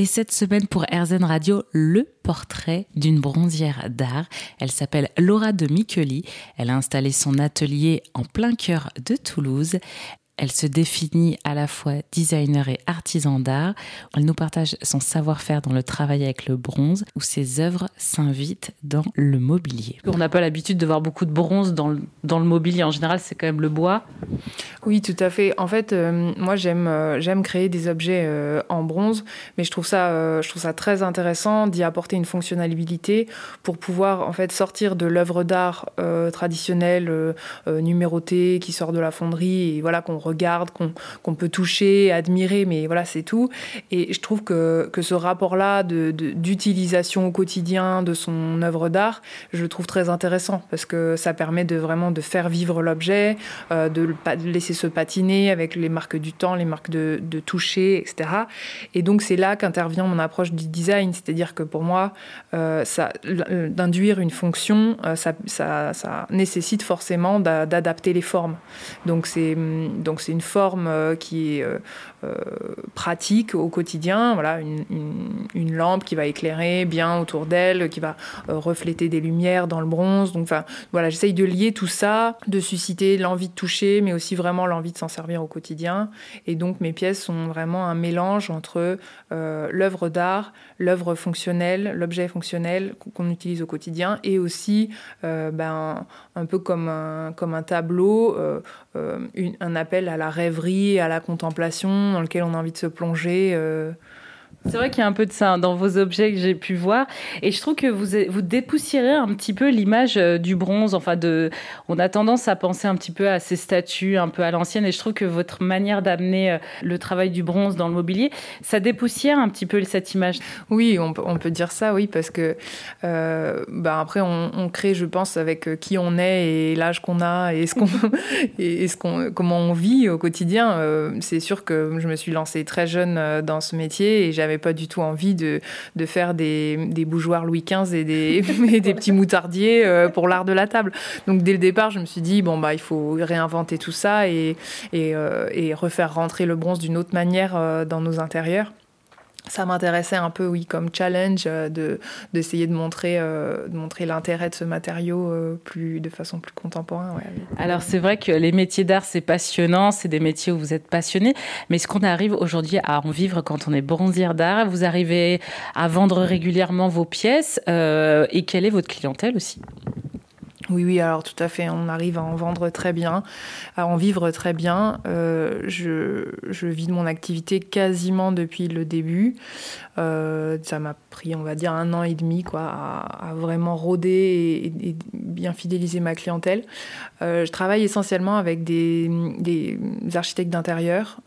Et cette semaine pour RZN Radio, le portrait d'une bronzière d'art. Elle s'appelle Laura de Micheli. Elle a installé son atelier en plein cœur de Toulouse. Elle se définit à la fois designer et artisan d'art. Elle nous partage son savoir-faire dans le travail avec le bronze, où ses œuvres s'invitent dans le mobilier. On n'a pas l'habitude de voir beaucoup de bronze dans le, dans le mobilier. En général, c'est quand même le bois. Oui, tout à fait. En fait, euh, moi, j'aime euh, j'aime créer des objets euh, en bronze, mais je trouve ça je trouve ça très intéressant d'y apporter une fonctionnalité pour pouvoir en fait sortir de l'œuvre d'art traditionnelle numérotée qui sort de la fonderie et voilà qu'on qu'on peut toucher, admirer, mais voilà, c'est tout. Et je trouve que, que ce rapport-là d'utilisation au quotidien de son œuvre d'art, je le trouve très intéressant parce que ça permet de vraiment de faire vivre l'objet, euh, de, de laisser se patiner avec les marques du temps, les marques de, de toucher, etc. Et donc c'est là qu'intervient mon approche du design, c'est-à-dire que pour moi, euh, ça d'induire une fonction, euh, ça, nécessite forcément d'adapter les formes. Donc c'est c'est une forme euh, qui est euh, euh, pratique au quotidien. Voilà, une, une, lampe qui va éclairer bien autour d'elle, qui va refléter des lumières dans le bronze. Donc enfin, voilà, j'essaye de lier tout ça, de susciter l'envie de toucher, mais aussi vraiment l'envie de s'en servir au quotidien. Et donc mes pièces sont vraiment un mélange entre l'œuvre d'art, l'œuvre fonctionnelle, l'objet fonctionnel qu'on utilise au quotidien, et aussi ben, un peu comme un, comme un tableau, un appel à la rêverie, à la contemplation, dans lequel on a envie de se plonger. Euh, c'est vrai qu'il y a un peu de ça dans vos objets que j'ai pu voir. Et je trouve que vous, vous dépoussiérez un petit peu l'image euh, du bronze. Enfin, de, on a tendance à penser un petit peu à ces statues, un peu à l'ancienne. Et je trouve que votre manière d'amener euh, le travail du bronze dans le mobilier, ça dépoussière un petit peu cette image. Oui, on peut, on peut dire ça, oui, parce que euh, bah après, on, crée, je pense, avec qui on est et l'âge qu'on a et, ce qu'on, et ce qu'on, comment on vit au quotidien. c'est sûr que je me suis lancée très jeune dans ce métier et j'avais pas du tout envie de, de faire des, des, bougeoirs Louis XV et des, des petits moutardiers euh, pour l'art de la table. Donc dès le départ, je me suis dit, bon, bah, il faut réinventer tout ça et, et, euh, refaire rentrer le bronze d'une autre manière euh, dans nos intérieurs ça m'intéressait un peu, oui, comme challenge euh, de d'essayer de montrer euh, de montrer l'intérêt de ce matériau euh, plus de façon plus contemporaine. Alors c'est vrai que les métiers d'art c'est passionnant, c'est des métiers où vous êtes passionné, mais est-ce qu'on arrive aujourd'hui à en vivre quand on est bronzière d'art Vous arrivez à vendre régulièrement vos pièces et quelle est votre clientèle aussi? Oui, oui, alors tout à fait, on arrive à en vendre très bien, à en vivre très bien. Euh, je, je, vis mon activité quasiment depuis le début. Euh, ça m'a pris, on va dire, un an et demi quoi, à, vraiment rôder et, bien fidéliser ma clientèle. Euh, je travaille essentiellement avec des, des architectes d'intérieur,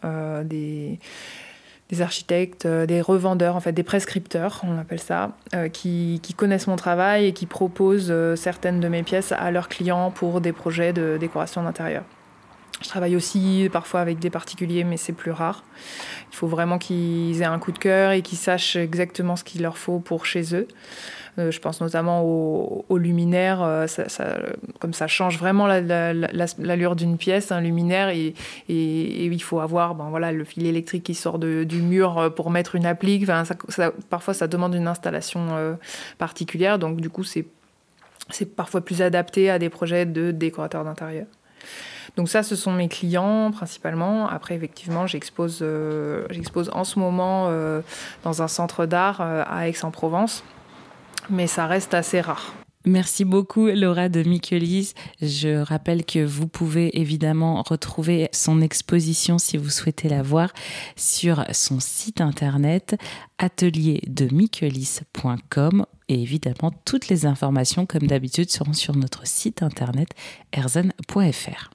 des des architectes, euh, des revendeurs, en fait des prescripteurs, on appelle ça, euh, qui, qui, connaissent mon travail et qui proposent euh, certaines de mes pièces à leurs clients pour des projets de décoration d'intérieur. Je travaille aussi parfois avec des particuliers, mais c'est plus rare. Il faut vraiment qu'ils aient un coup de cœur et qu'ils sachent exactement ce qu'il leur faut pour chez eux. Euh, je pense notamment aux, luminaires. Euh, comme ça change vraiment l'allure d'une pièce, un luminaire, et, il faut avoir ben, voilà, le fil électrique qui sort du mur euh, pour mettre une applique. Parfois, ça demande une installation particulière. Donc, du coup, c'est parfois plus adapté à des projets de décorateurs d'intérieur. Donc ça, ce sont mes clients principalement. Après, effectivement, j'expose, j'expose en ce moment dans un centre d'art à Aix-en-Provence mais ça reste assez rare. Merci beaucoup Laura de Michelis. Je rappelle que vous pouvez évidemment retrouver son exposition si vous souhaitez la voir sur son site internet atelierdeMichelis.com et évidemment toutes les informations comme d'habitude seront sur notre site internet erzen.fr.